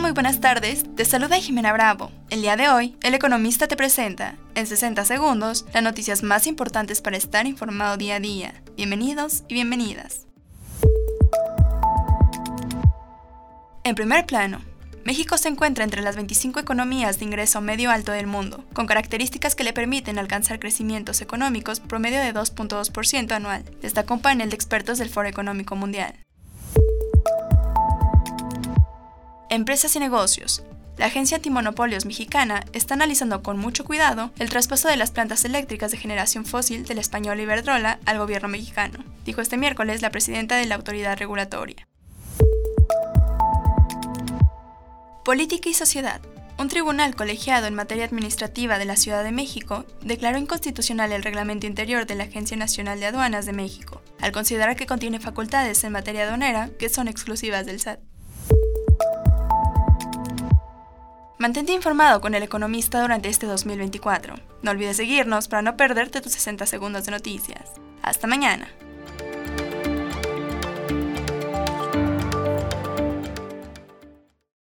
Muy buenas tardes. Te saluda Jimena Bravo. El día de hoy, el economista te presenta, en 60 segundos, las noticias más importantes para estar informado día a día. Bienvenidos y bienvenidas. En primer plano, México se encuentra entre las 25 economías de ingreso medio alto del mundo, con características que le permiten alcanzar crecimientos económicos promedio de 2.2% anual, destacó un panel de expertos del Foro Económico Mundial. Empresas y negocios. La agencia antimonopolios mexicana está analizando con mucho cuidado el traspaso de las plantas eléctricas de generación fósil del español Iberdrola al gobierno mexicano, dijo este miércoles la presidenta de la autoridad regulatoria. Política y sociedad. Un tribunal colegiado en materia administrativa de la Ciudad de México declaró inconstitucional el reglamento interior de la Agencia Nacional de Aduanas de México, al considerar que contiene facultades en materia aduanera que son exclusivas del SAT. Mantente informado con el economista durante este 2024. No olvides seguirnos para no perderte tus 60 segundos de noticias. Hasta mañana.